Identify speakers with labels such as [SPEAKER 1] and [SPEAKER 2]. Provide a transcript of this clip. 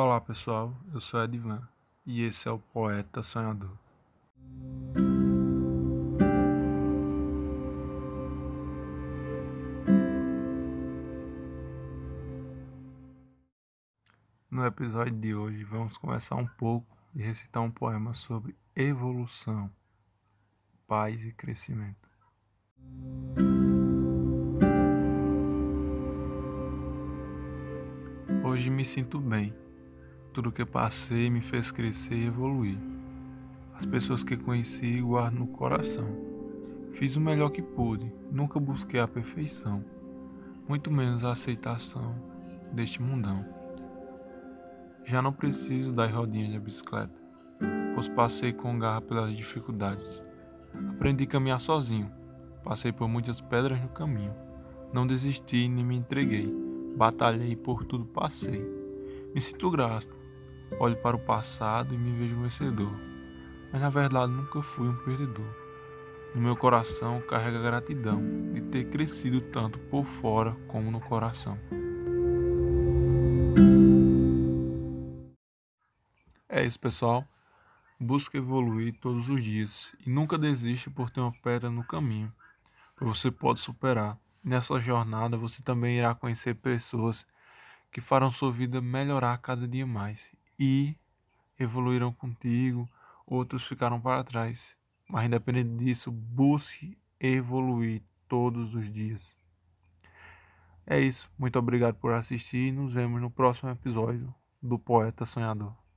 [SPEAKER 1] Olá pessoal, eu sou Edvan e esse é o Poeta Sonhador. No episódio de hoje vamos conversar um pouco e recitar um poema sobre evolução, paz e crescimento. Hoje me sinto bem tudo que passei me fez crescer e evoluir. As pessoas que conheci guardo no coração. Fiz o melhor que pude, nunca busquei a perfeição, muito menos a aceitação deste mundão. Já não preciso das rodinhas de bicicleta, pois passei com garra pelas dificuldades. Aprendi a caminhar sozinho, passei por muitas pedras no caminho. Não desisti nem me entreguei, batalhei por tudo passei. Me sinto grato Olho para o passado e me vejo vencedor, mas na verdade nunca fui um perdedor. No meu coração carrega gratidão de ter crescido tanto por fora como no coração. É isso, pessoal. Busque evoluir todos os dias e nunca desista por ter uma pedra no caminho, pois você pode superar. Nessa jornada você também irá conhecer pessoas que farão sua vida melhorar cada dia mais e evoluíram contigo, outros ficaram para trás. Mas independente disso, busque evoluir todos os dias. É isso. Muito obrigado por assistir e nos vemos no próximo episódio do Poeta Sonhador.